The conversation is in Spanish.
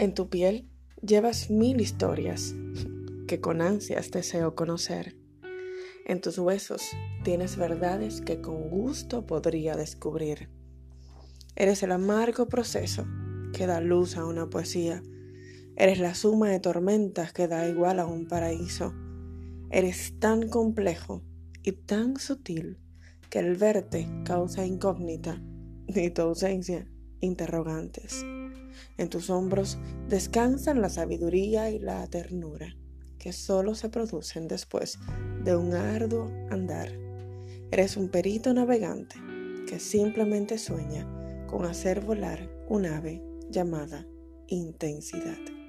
En tu piel llevas mil historias que con ansias deseo conocer. En tus huesos tienes verdades que con gusto podría descubrir. Eres el amargo proceso que da luz a una poesía. Eres la suma de tormentas que da igual a un paraíso. Eres tan complejo y tan sutil que el verte causa incógnita y tu ausencia interrogantes. En tus hombros descansan la sabiduría y la ternura que solo se producen después de un arduo andar. Eres un perito navegante que simplemente sueña con hacer volar un ave llamada intensidad.